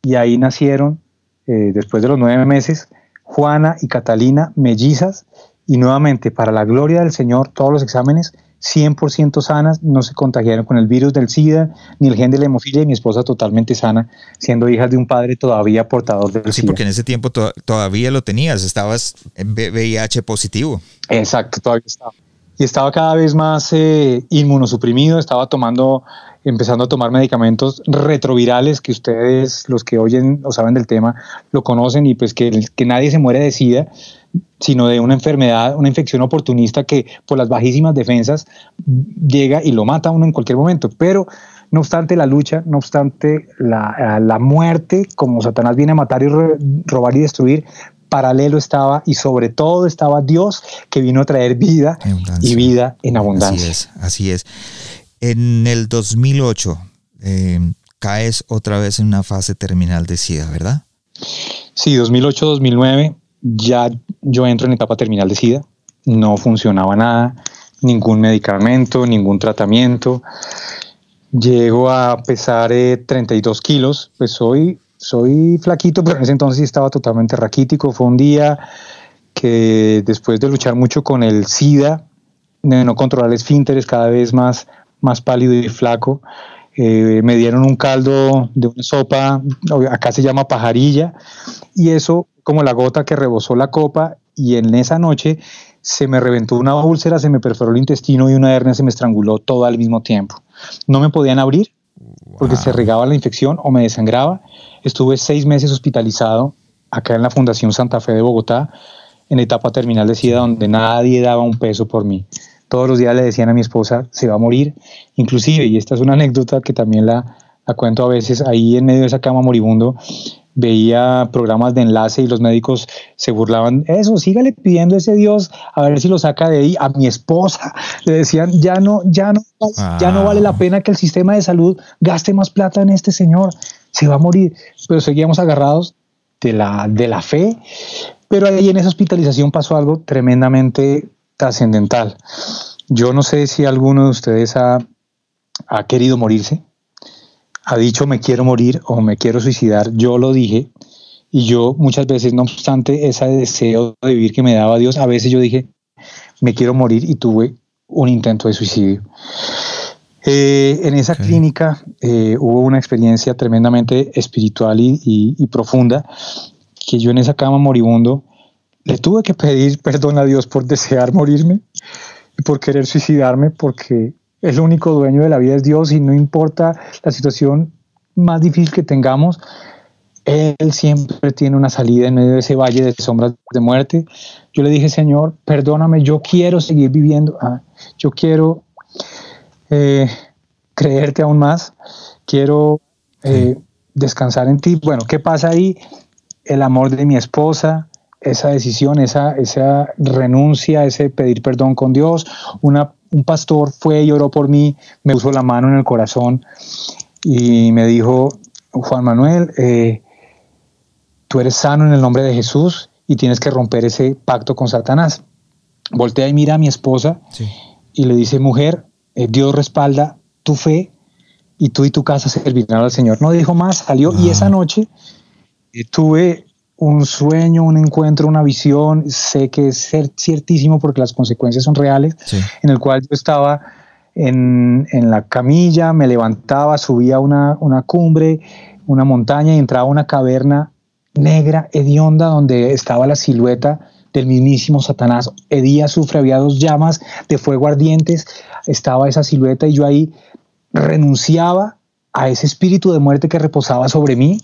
y ahí nacieron eh, después de los nueve meses, Juana y Catalina, mellizas, y nuevamente, para la gloria del Señor, todos los exámenes 100% sanas, no se contagiaron con el virus del SIDA ni el gen de la hemofilia y mi esposa totalmente sana, siendo hija de un padre todavía portador del sí, porque en ese tiempo todavía lo tenías, estabas en VIH positivo. Exacto, todavía estaba. Y estaba cada vez más eh, inmunosuprimido, estaba tomando, empezando a tomar medicamentos retrovirales que ustedes, los que oyen o saben del tema, lo conocen y pues que, que nadie se muere de SIDA sino de una enfermedad, una infección oportunista que por las bajísimas defensas llega y lo mata a uno en cualquier momento. Pero no obstante la lucha, no obstante la, la muerte, como Satanás viene a matar y robar y destruir, paralelo estaba y sobre todo estaba Dios que vino a traer vida y vida en abundancia. Así es, así es. En el 2008 eh, caes otra vez en una fase terminal de SIDA, ¿verdad? Sí, 2008-2009 ya yo entro en etapa terminal de SIDA, no funcionaba nada, ningún medicamento, ningún tratamiento. Llego a pesar 32 eh, kilos, pues soy, soy flaquito, pero en ese entonces estaba totalmente raquítico. Fue un día que después de luchar mucho con el SIDA, de no controlar esfínteres, cada vez más, más pálido y flaco, eh, me dieron un caldo de una sopa, acá se llama pajarilla, y eso como la gota que rebosó la copa y en esa noche se me reventó una úlcera, se me perforó el intestino y una hernia se me estranguló todo al mismo tiempo. No me podían abrir porque se regaba la infección o me desangraba. Estuve seis meses hospitalizado acá en la Fundación Santa Fe de Bogotá, en etapa terminal de SIDA, donde nadie daba un peso por mí. Todos los días le decían a mi esposa, se va a morir. Inclusive, y esta es una anécdota que también la, la cuento a veces, ahí en medio de esa cama moribundo, veía programas de enlace y los médicos se burlaban, eso, sígale pidiendo a ese Dios a ver si lo saca de ahí. A mi esposa le decían, ya no, ya no, ya no vale la ah. pena que el sistema de salud gaste más plata en este señor, se va a morir. Pero seguíamos agarrados de la, de la fe. Pero ahí en esa hospitalización pasó algo tremendamente trascendental. Yo no sé si alguno de ustedes ha, ha querido morirse ha dicho me quiero morir o me quiero suicidar, yo lo dije y yo muchas veces, no obstante ese deseo de vivir que me daba Dios, a veces yo dije me quiero morir y tuve un intento de suicidio. Eh, en esa clínica eh, hubo una experiencia tremendamente espiritual y, y, profunda que yo en esa cama moribundo le tuve que pedir perdón a Dios por desear morirme y por querer suicidarme porque el único dueño de la vida es Dios y no importa la situación más difícil que tengamos, Él siempre tiene una salida en medio de ese valle de sombras de muerte. Yo le dije, Señor, perdóname, yo quiero seguir viviendo, ah, yo quiero eh, creerte aún más, quiero eh, descansar en ti. Bueno, ¿qué pasa ahí? El amor de mi esposa, esa decisión, esa, esa renuncia, ese pedir perdón con Dios, una un pastor fue y oró por mí, me puso la mano en el corazón y me dijo, Juan Manuel, eh, tú eres sano en el nombre de Jesús y tienes que romper ese pacto con Satanás. Voltea y mira a mi esposa y le dice, mujer, eh, Dios respalda tu fe y tú y tu casa servirán al Señor. No dijo más, salió y esa noche eh, tuve un sueño, un encuentro, una visión, sé que es ciertísimo porque las consecuencias son reales, en el cual yo estaba en, la camilla, me levantaba, subía una, una cumbre, una montaña y entraba a una caverna negra, hedionda, donde estaba la silueta del mismísimo Satanás. Hedía sufre, había dos llamas de fuego ardientes, estaba esa silueta y yo ahí renunciaba a ese espíritu de muerte que reposaba sobre mí.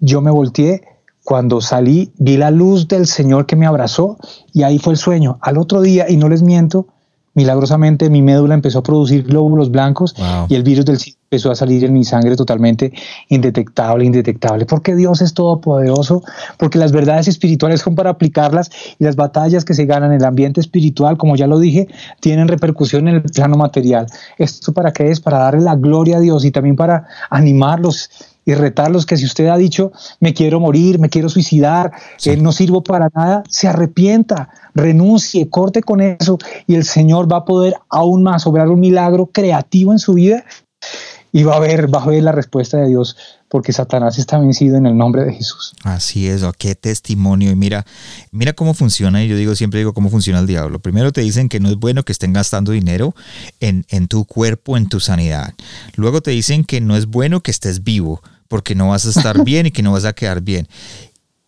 Yo me volteé cuando salí, vi la luz del Señor que me abrazó y ahí fue el sueño. Al otro día, y no les miento, milagrosamente mi médula empezó a producir glóbulos blancos y el virus del SIDA empezó a salir en mi sangre totalmente indetectable, indetectable. Porque Dios es todopoderoso, porque las verdades espirituales son para aplicarlas y las batallas que se ganan en el ambiente espiritual, como ya lo dije, tienen repercusión en el plano material. ¿Esto para qué es? Para darle la gloria a Dios y también para animarlos y retarlos que si usted ha dicho, me quiero morir, me quiero suicidar, eh, no sirvo para nada, se arrepienta, renuncie, corte con eso y el Señor va a poder aún más obrar un milagro creativo en su vida y va a ver, va a ver la respuesta de Dios porque Satanás está vencido en el nombre de Jesús. Así es, qué testimonio. Y mira, mira cómo funciona, y yo digo, siempre digo cómo funciona el diablo. Primero te dicen que no es bueno que estén gastando dinero en, en tu cuerpo, en tu sanidad. Luego te dicen que no es bueno que estés vivo, porque no vas a estar bien y que no vas a quedar bien.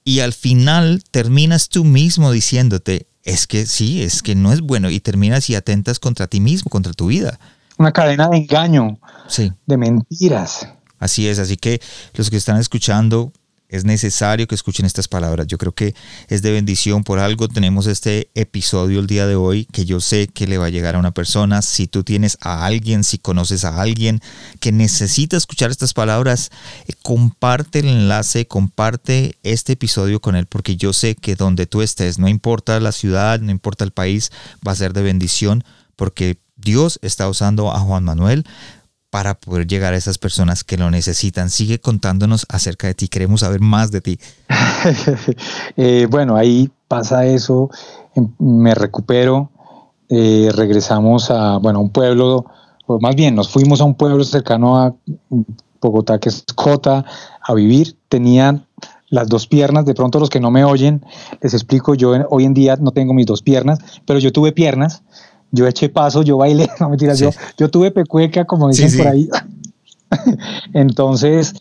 Y al final terminas tú mismo diciéndote, es que sí, es que no es bueno, y terminas y atentas contra ti mismo, contra tu vida. Una cadena de engaño, sí. de mentiras. Así es, así que los que están escuchando, es necesario que escuchen estas palabras. Yo creo que es de bendición. Por algo tenemos este episodio el día de hoy que yo sé que le va a llegar a una persona. Si tú tienes a alguien, si conoces a alguien que necesita escuchar estas palabras, eh, comparte el enlace, comparte este episodio con él porque yo sé que donde tú estés, no importa la ciudad, no importa el país, va a ser de bendición porque Dios está usando a Juan Manuel para poder llegar a esas personas que lo necesitan. Sigue contándonos acerca de ti, queremos saber más de ti. Eh, bueno, ahí pasa eso, em, me recupero, eh, regresamos a, bueno, un pueblo, o más bien nos fuimos a un pueblo cercano a Bogotá, que es Cota, a vivir. Tenían las dos piernas, de pronto los que no me oyen, les explico, yo hoy en día no tengo mis dos piernas, pero yo tuve piernas yo eché paso, yo bailé, no mentiras, yo, yo tuve pecueca, como dicen por ahí. Entonces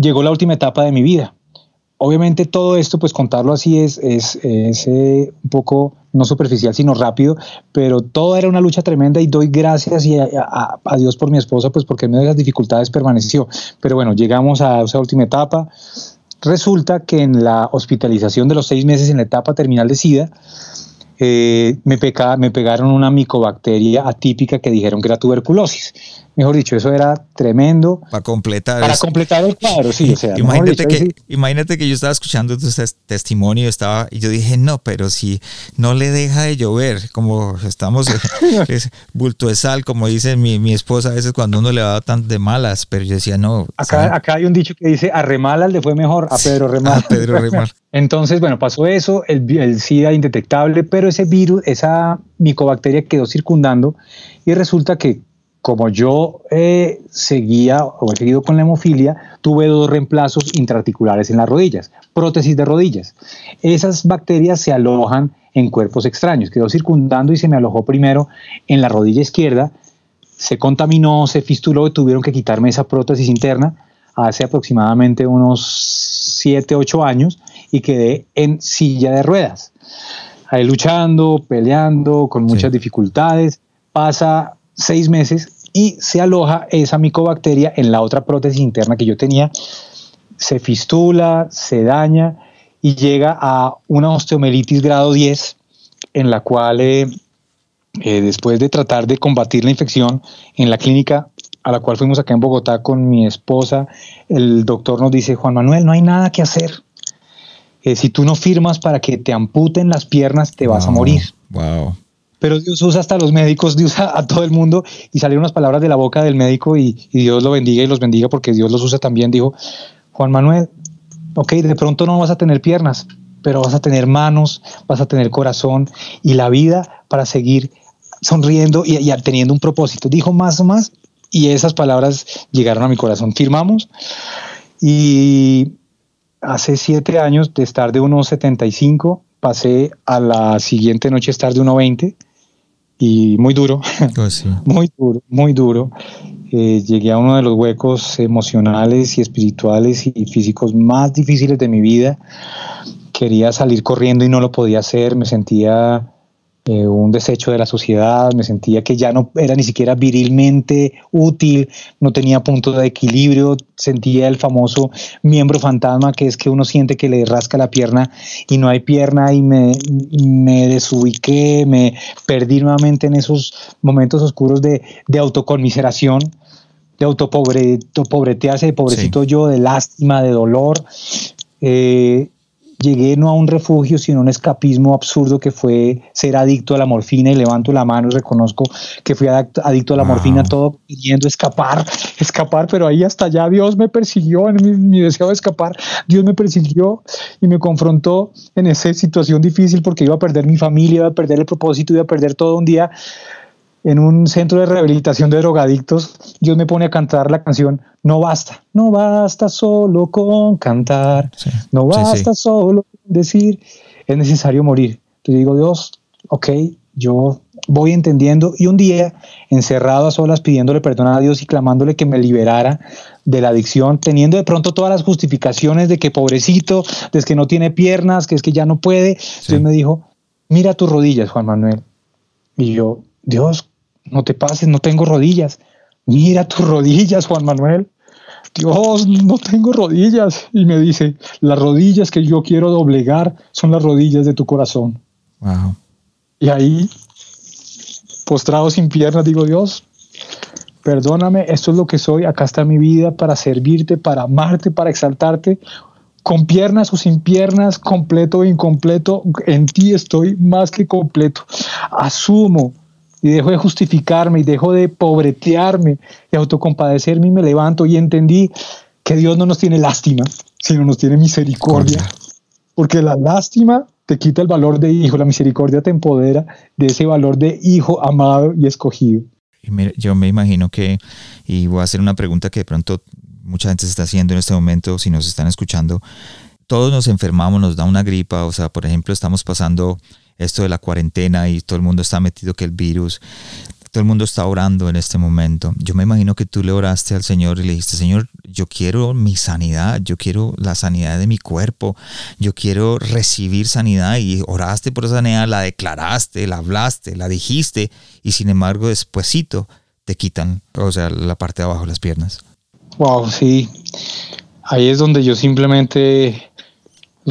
llegó la última etapa de mi vida. Obviamente todo esto, pues contarlo así es, es, eh, un poco no superficial, sino rápido, pero todo era una lucha tremenda y doy gracias y a, Dios por mi esposa, pues porque en medio de las dificultades permaneció. Pero bueno, llegamos a esa última etapa. Resulta que en la hospitalización de los seis meses en la etapa terminal de SIDA, eh, me, me pegaron una micobacteria atípica que dijeron que era tuberculosis. Mejor dicho, eso era tremendo. Para completar. Para completar el cuadro, sí. O sea, imagínate, que, imagínate que yo estaba escuchando tu testimonio estaba, y yo dije, no, pero si no le deja de llover, como estamos, es, bulto de sal, como dice mi, mi, esposa a veces cuando uno le va tan de malas, pero yo decía, no. Acá, acá hay un dicho que dice, a Remala le fue mejor, a Pedro Remala. A Pedro. Entonces, bueno, pasó eso, el, el SIDA indetectable, pero ese virus, esa micobacteria quedó circundando y resulta que como yo eh, seguía o he seguido con la hemofilia, tuve dos reemplazos intraarticulares en las rodillas, prótesis de rodillas. Esas bacterias se alojan en cuerpos extraños, quedó circundando y se me alojó primero en la rodilla izquierda, se contaminó, se fistuló y tuvieron que quitarme esa prótesis interna hace aproximadamente unos 7, 8 años y quedé en silla de ruedas, ahí luchando, peleando, con muchas dificultades. Pasa seis meses y se aloja esa micobacteria en la otra prótesis interna que yo tenía, se fistula, se daña y llega a una osteomelitis grado 10 en la cual eh, eh, después de tratar de combatir la infección en la clínica a la cual fuimos acá en Bogotá con mi esposa, el doctor nos dice, Juan Manuel, no hay nada que hacer. Eh, si tú no firmas para que te amputen las piernas, te vas a morir. Wow pero Dios usa hasta los médicos, Dios usa a todo el mundo y salieron unas palabras de la boca del médico y, Dios lo bendiga y los bendiga porque Dios los usa también. Dijo, Juan Manuel, ok, de pronto no vas a tener piernas, pero vas a tener manos, vas a tener corazón y la vida para seguir sonriendo y, teniendo un propósito. Dijo más o más y esas palabras llegaron a mi corazón. Firmamos y hace siete años de estar de 1,75 pasé a la siguiente noche estar de 1,20 y muy duro, pues muy duro, muy duro. Eh, llegué a uno de los huecos emocionales y espirituales y físicos más difíciles de mi vida. Quería salir corriendo y no lo podía hacer, me sentía eh, un desecho de la sociedad, me sentía que ya no era ni siquiera virilmente útil, no tenía punto de equilibrio, sentía el famoso miembro fantasma que es que uno siente que le rasca la pierna y no hay pierna y me, me desubiqué, me perdí nuevamente en esos momentos oscuros de, de autoconmiseración de autopobretearse, de pobrecito yo, de lástima, de dolor. Eh, llegué no a un refugio, sino a un escapismo absurdo que fue ser adicto a la morfina y levanto la mano y reconozco que fui adicto a la morfina, todo pidiendo escapar, escapar, pero ahí hasta allá Dios me persiguió en mi, deseo de escapar, Dios me persiguió y me confrontó en esa situación difícil porque iba a perder mi familia, iba a perder el propósito, iba a perder todo un día. En un centro de rehabilitación de drogadictos, Dios me pone a cantar la canción No basta, no basta solo con cantar, no basta solo con decir, es necesario morir. Te digo, Dios, ok, yo voy entendiendo y un día encerrado a solas pidiéndole perdón a Dios y clamándole que me liberara de la adicción, teniendo de pronto todas las justificaciones de que pobrecito, de que no tiene piernas, que es que ya no puede, Dios me dijo, mira tus rodillas, Juan Manuel. Y yo, Dios, no te pases, no tengo rodillas. Mira tus rodillas, Juan Manuel. Dios, no tengo rodillas. Y me dice, las rodillas que yo quiero doblegar son las rodillas de tu corazón. Wow. Y ahí, postrado sin piernas, digo, Dios, perdóname, esto es lo que soy, acá está mi vida para servirte, para amarte, para exaltarte. Con piernas o sin piernas, completo o incompleto, en ti estoy más que completo. Asumo y dejo de justificarme y dejo de pobretearme y autocompadecerme y me levanto y entendí que Dios no nos tiene lástima, sino nos tiene misericordia. Porque la lástima te quita el valor de hijo, la misericordia te empodera de ese valor de hijo amado y escogido. yo me imagino que, y voy a hacer una pregunta que de pronto mucha gente se está haciendo en este momento, si nos están escuchando, todos nos enfermamos, nos da una gripa, o sea, por ejemplo, estamos pasando esto de la cuarentena y todo el mundo está metido que el virus, todo el mundo está orando en este momento. Yo me imagino que tú le oraste al Señor y le dijiste, Señor, yo quiero mi sanidad, yo quiero la sanidad de mi cuerpo, yo quiero recibir sanidad y oraste por esa sanidad, la declaraste, la hablaste, la dijiste y sin embargo despuesito te quitan, o sea, la parte de abajo de las piernas. Wow, sí. Ahí es donde yo simplemente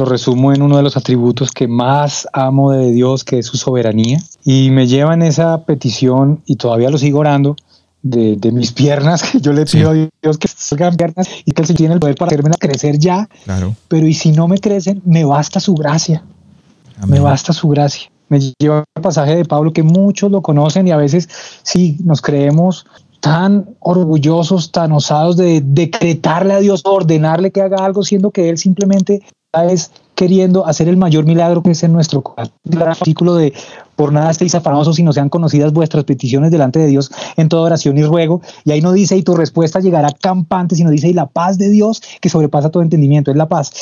lo resumo en uno de los atributos que más amo de Dios, que es su soberanía. Y me lleva en esa petición, y todavía lo sigo orando, de, mis piernas, que yo le pido a Dios que salgan piernas y que Él tiene el poder para hacerme crecer ya. Claro. Pero y si no me crecen, me basta su gracia. Me basta su gracia. Me lleva el pasaje de Pablo que muchos lo conocen y a veces sí nos creemos tan orgullosos, tan osados de decretarle a Dios, ordenarle que haga algo, siendo que Él simplemente es queriendo hacer el mayor milagro que es en nuestro artículo de por nada estéis afanosos si no sean conocidas vuestras peticiones delante de Dios en toda oración y ruego. Y ahí no dice y tu respuesta llegará campante, sino dice y la paz de Dios que sobrepasa todo entendimiento, es la paz.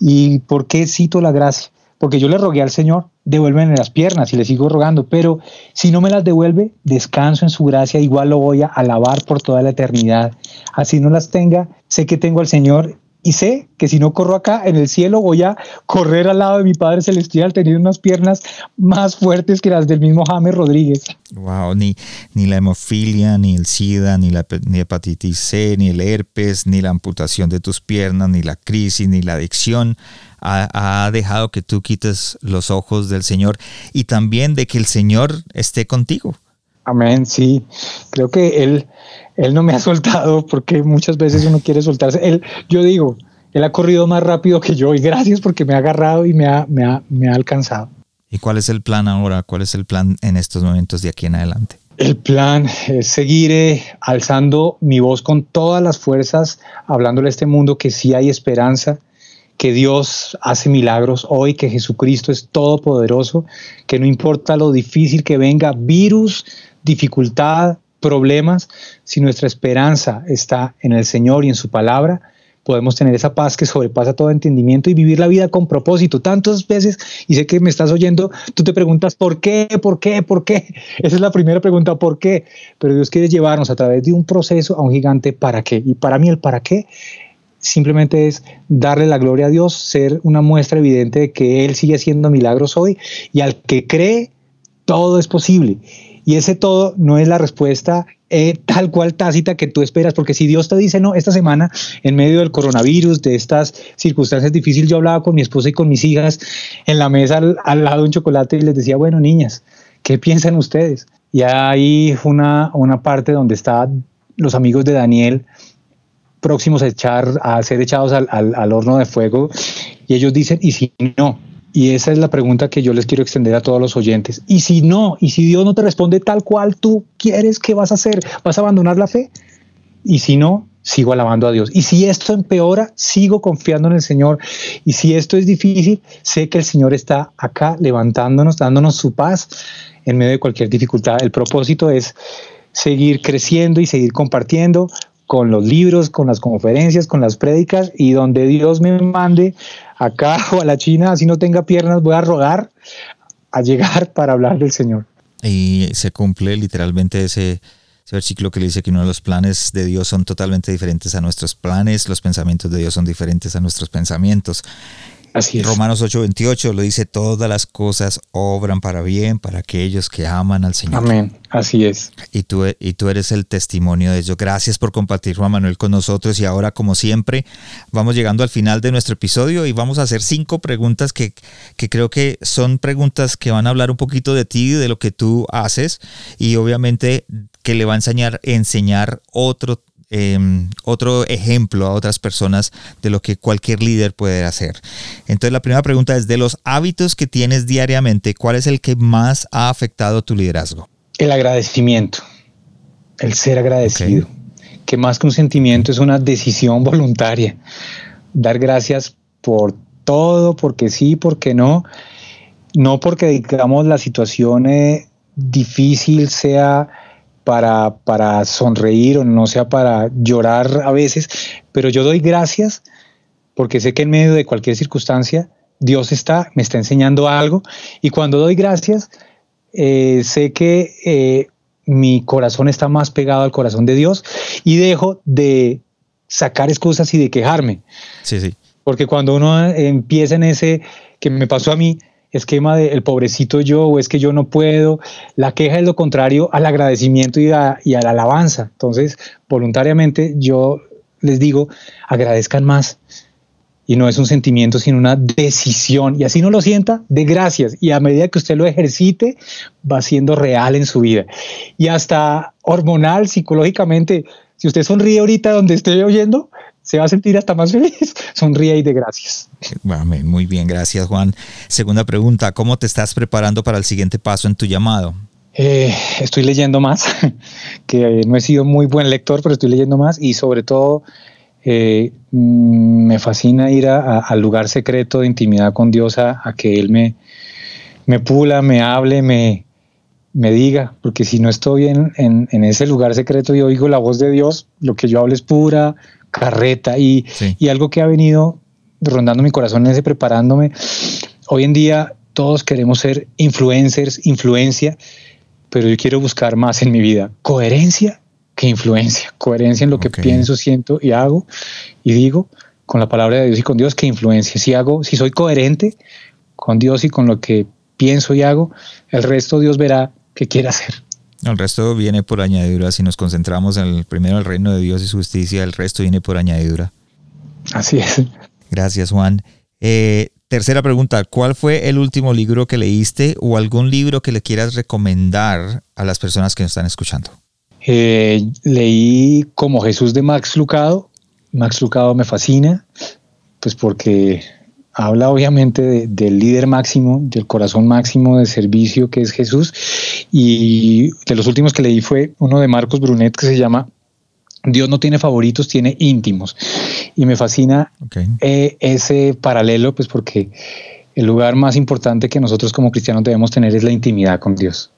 ¿Y por qué cito la gracia? Porque yo le rogué al Señor, devuélveme las piernas y le sigo rogando, pero si no me las devuelve, descanso en su gracia, igual lo voy a alabar por toda la eternidad. Así no las tenga, sé que tengo al Señor y sé que si no corro acá en el cielo voy a correr al lado de mi Padre Celestial teniendo unas piernas más fuertes que las del mismo James Rodríguez. Wow, ni, ni la hemofilia, ni el SIDA, ni la ni hepatitis C, ni el herpes, ni la amputación de tus piernas, ni la crisis, ni la adicción ha, ha dejado que tú quites los ojos del Señor y también de que el Señor esté contigo. Amén, sí. Creo que Él él no me ha soltado porque muchas veces uno quiere soltarse. Él, yo digo, él ha corrido más rápido que yo y gracias porque me ha agarrado y me ha, me ha, me ha alcanzado. ¿Y cuál es el plan ahora? ¿Cuál es el plan en estos momentos de aquí en adelante? El plan es seguir eh, alzando mi voz con todas las fuerzas, hablándole a este mundo que sí hay esperanza, que Dios hace milagros hoy, que Jesucristo es todopoderoso, que no importa lo difícil que venga, virus, dificultad, problemas, si nuestra esperanza está en el Señor y en su palabra, podemos tener esa paz que sobrepasa todo entendimiento y vivir la vida con propósito. Tantas veces, y sé que me estás oyendo, tú te preguntas, ¿por qué? ¿Por qué? ¿Por qué? Esa es la primera pregunta, ¿por qué? Pero Dios quiere llevarnos a través de un proceso a un gigante, ¿para qué? Y para mí el para qué simplemente es darle la gloria a Dios, ser una muestra evidente de que Él sigue haciendo milagros hoy y al que cree, todo es posible. Y ese todo no es la respuesta eh, tal cual tácita que tú esperas, porque si Dios te dice no, esta semana, en medio del coronavirus, de estas circunstancias difíciles, yo hablaba con mi esposa y con mis hijas en la mesa al, lado de un chocolate y les decía, bueno, niñas, ¿qué piensan ustedes? Y fue una, una parte donde estaban los amigos de Daniel próximos a, echar, a ser echados al, al horno de fuego y ellos dicen, ¿y si no? Y esa es la pregunta que yo les quiero extender a todos los oyentes. Y si no, y si Dios no te responde tal cual tú quieres, ¿qué vas a hacer? ¿Vas a abandonar la fe? Y si no, sigo alabando a Dios. Y si esto empeora, sigo confiando en el Señor. Y si esto es difícil, sé que el Señor está acá levantándonos, dándonos su paz en medio de cualquier dificultad. El propósito es seguir creciendo y seguir compartiendo con los libros, con las conferencias, con las prédicas y donde Dios me mande acá o a la China, así no tenga piernas, voy a rogar a llegar para hablar del Señor. Y se cumple literalmente ese, ese versículo que le dice que uno de los planes de Dios son totalmente diferentes a nuestros planes, los pensamientos de Dios son diferentes a nuestros pensamientos. Así es. Romanos 8:28 lo dice, todas las cosas obran para bien para aquellos que aman al Señor. Amén, así es. Y tú, y tú eres el testimonio de ello. Gracias por compartir, Juan Manuel, con nosotros. Y ahora, como siempre, vamos llegando al final de nuestro episodio y vamos a hacer cinco preguntas que, que creo que son preguntas que van a hablar un poquito de ti, de lo que tú haces y obviamente que le va a enseñar, enseñar otro Em, otro ejemplo a otras personas de lo que cualquier líder puede hacer. Entonces la primera pregunta es, de los hábitos que tienes diariamente, ¿cuál es el que más ha afectado tu liderazgo? El agradecimiento, el ser agradecido, que más que un sentimiento es una decisión voluntaria. Dar gracias por todo, porque sí, porque no. No porque, digamos, la situación eh, difícil sea para, para sonreír o no sea para llorar a veces, pero yo doy gracias porque sé que en medio de cualquier circunstancia Dios está, me está enseñando algo y cuando doy gracias eh, sé que eh, mi corazón está más pegado al corazón de Dios y dejo de sacar excusas y de quejarme. Sí, sí. Porque cuando uno empieza en ese que me pasó a mí, esquema de el pobrecito yo o es que yo no puedo. La queja es lo contrario al agradecimiento y a, la alabanza. Entonces, voluntariamente yo les digo, agradezcan más. Y no es un sentimiento, sino una decisión. Y así no lo sienta, de gracias. Y a medida que usted lo ejercite, va siendo real en su vida. Y hasta hormonal, psicológicamente, si usted sonríe ahorita donde esté oyendo, se va a sentir hasta más feliz. Sonríe y de gracias. Muy bien, gracias Juan. Segunda pregunta, ¿cómo te estás preparando para el siguiente paso en tu llamado? Eh, estoy leyendo más, que no he sido muy buen lector, pero estoy leyendo más y sobre todo eh, mm, me fascina ir al lugar secreto de intimidad con Dios a, que Él me, me pula, me hable, me, me diga, porque si no estoy en, en, ese lugar secreto y oigo la voz de Dios, lo que yo hablo es pura carreta y, y algo que ha venido rondando mi corazón ese preparándome. Hoy en día todos queremos ser influencers, influencia, pero yo quiero buscar más en mi vida coherencia que influencia, coherencia en lo que pienso, siento y hago y digo con la palabra de Dios y con Dios que influencia. Si hago, si soy coherente con Dios y con lo que pienso y hago, el resto Dios verá qué quiere hacer. El resto viene por añadidura. Si nos concentramos en el primero el reino de Dios y su justicia, el resto viene por añadidura. Así es. Gracias, Juan. Eh, tercera pregunta, ¿cuál fue el último libro que leíste o algún libro que le quieras recomendar a las personas que nos están escuchando? Eh, leí Como Jesús de Max Lucado. Max Lucado me fascina, pues porque habla obviamente del líder máximo, del corazón máximo de servicio que es Jesús. Y de los últimos que leí fue uno de Marcos Brunet que se llama Dios no tiene favoritos, tiene íntimos. Y me fascina eh, ese paralelo, pues porque el lugar más importante que nosotros como cristianos debemos tener es la intimidad con Dios.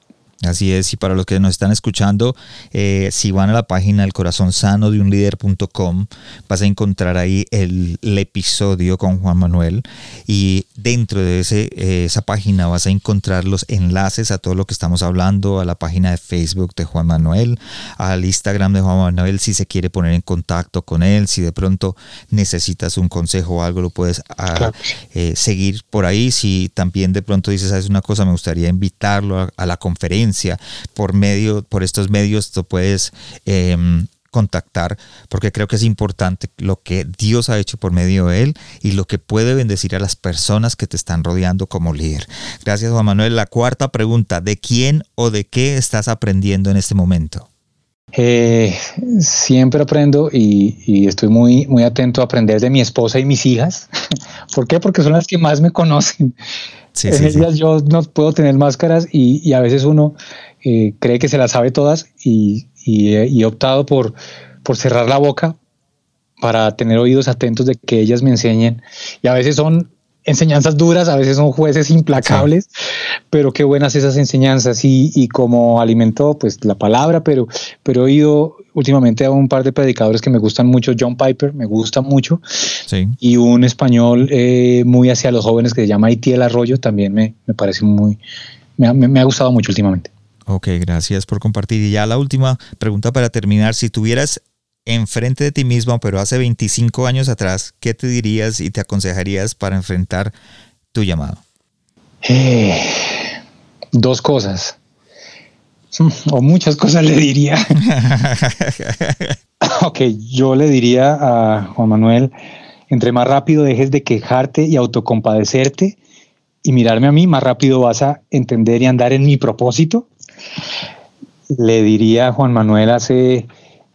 Así es, y para los que nos están escuchando, eh, si van a la página el corazón sano de un líder.com, vas a encontrar ahí el, episodio con Juan Manuel y dentro de ese, eh, esa página vas a encontrar los enlaces a todo lo que estamos hablando, a la página de Facebook de Juan Manuel, al Instagram de Juan Manuel si se quiere poner en contacto con él, si de pronto necesitas un consejo o algo, lo puedes ah, eh, seguir por ahí, si también de pronto dices, sabes una cosa, me gustaría invitarlo a la conferencia, por medio, por estos medios, tú puedes em, contactar, porque creo que es importante lo que Dios ha hecho por medio de él y lo que puede bendecir a las personas que te están rodeando como líder. Gracias, Juan Manuel. La cuarta pregunta, ¿de quién o de qué estás aprendiendo en este momento? Eh, siempre aprendo y, y, estoy muy, muy atento a aprender de mi esposa y mis hijas. ¿Por qué? Porque son las que más me conocen en ellas yo no puedo tener máscaras y, a veces uno eh, cree que se las sabe todas y, he optado por, por cerrar la boca para tener oídos atentos de que ellas me enseñen. Y a veces son enseñanzas duras, a veces son jueces implacables, pero qué buenas esas enseñanzas. Y, y, como alimento pues la palabra, pero, pero he oído últimamente a un par de predicadores que me gustan mucho, John Piper, me gusta mucho, y un español eh, muy hacia los jóvenes que se llama el Arroyo, también me, me parece muy, me, me ha gustado mucho últimamente. Ok, gracias por compartir. Y ya la última pregunta para terminar, si tuvieras enfrente de ti mismo, pero hace 25 años atrás, ¿qué te dirías y te aconsejarías para enfrentar tu llamado? Eh, dos cosas. O muchas cosas le diría. ok, yo le diría a Juan Manuel, entre más rápido dejes de quejarte y autocompadecerte y mirarme a mí, más rápido vas a entender y andar en mi propósito. Le diría a Juan Manuel hace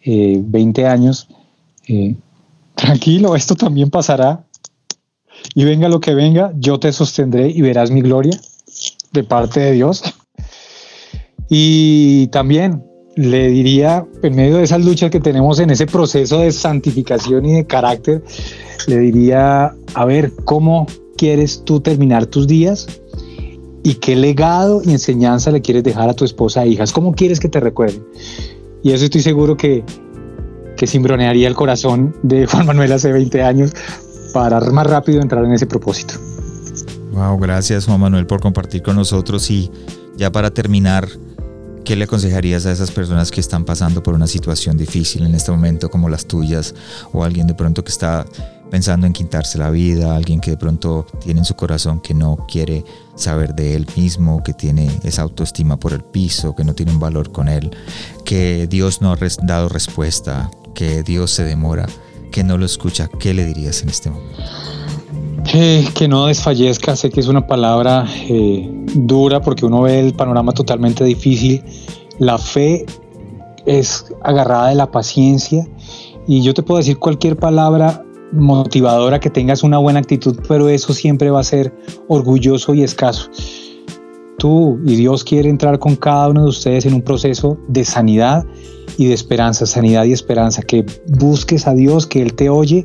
20 eh, años, eh, tranquilo, esto también pasará. Y venga lo que venga, yo te sostendré y verás mi gloria de parte de Dios. Y también le diría, en medio de esas luchas que tenemos en ese proceso de santificación y de carácter, le diría, a ver, ¿cómo quieres tú terminar tus días? ¿Y qué legado y enseñanza le quieres dejar a tu esposa e hijas? ¿Cómo quieres que te recuerden? Y eso estoy seguro que, que cimbronearía el corazón de Juan Manuel hace 20 años para más rápido entrar en ese propósito. Wow, gracias Juan Manuel por compartir con nosotros y ya para terminar, ¿qué le aconsejarías a esas personas que están pasando por una situación difícil en este momento como las tuyas o alguien de pronto que está pensando en quitarse la vida, alguien que de pronto tiene en su corazón que no quiere saber de él mismo, que tiene esa autoestima por el piso, que no tiene un valor con él, que Dios no ha dado respuesta, que Dios se demora, que no lo escucha, ¿qué le dirías en este momento? Que no desfallezca, sé que es una palabra eh, dura porque uno ve el panorama totalmente difícil. La fe es agarrada de la paciencia y yo te puedo decir cualquier palabra motivadora, que tengas una buena actitud, pero eso siempre va a ser orgulloso y escaso. Tú y Dios quiere entrar con cada uno de ustedes en un proceso de sanidad y de esperanza, sanidad y esperanza, que busques a Dios, que Él te oye.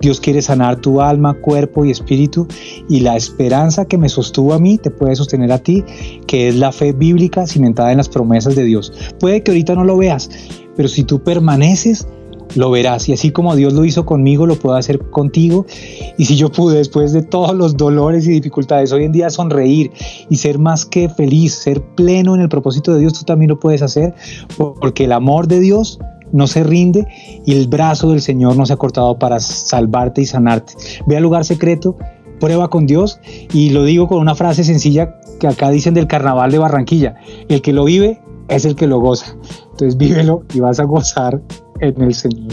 Dios quiere sanar tu alma, cuerpo y espíritu y la esperanza que me sostuvo a mí te puede sostener a ti, que es la fe bíblica cimentada en las promesas de Dios. Puede que ahorita no lo veas, pero si tú permaneces, lo verás. Y así como Dios lo hizo conmigo, lo puedo hacer contigo. Y si yo pude, después de todos los dolores y dificultades, hoy en día sonreír y ser más que feliz, ser pleno en el propósito de Dios, tú también lo puedes hacer, porque el amor de Dios no se rinde y el brazo del Señor no se ha cortado para salvarte y sanarte. Ve al lugar secreto, prueba con Dios y lo digo con una frase sencilla que acá dicen del carnaval de Barranquilla. El que lo vive es el que lo goza. Entonces vívelo y vas a gozar en el Señor.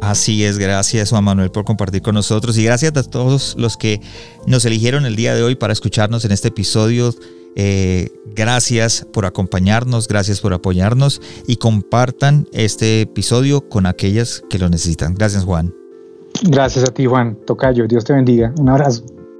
Así es, gracias Juan Manuel por compartir con nosotros y gracias a todos los que nos eligieron el día de hoy para escucharnos en este episodio. Eh, gracias por acompañarnos, gracias por apoyarnos y compartan este episodio con aquellas que lo necesitan. Gracias Juan. Gracias a ti Juan, Tocayo, Dios te bendiga. Un abrazo.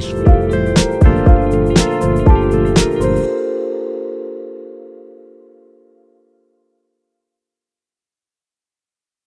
seguir.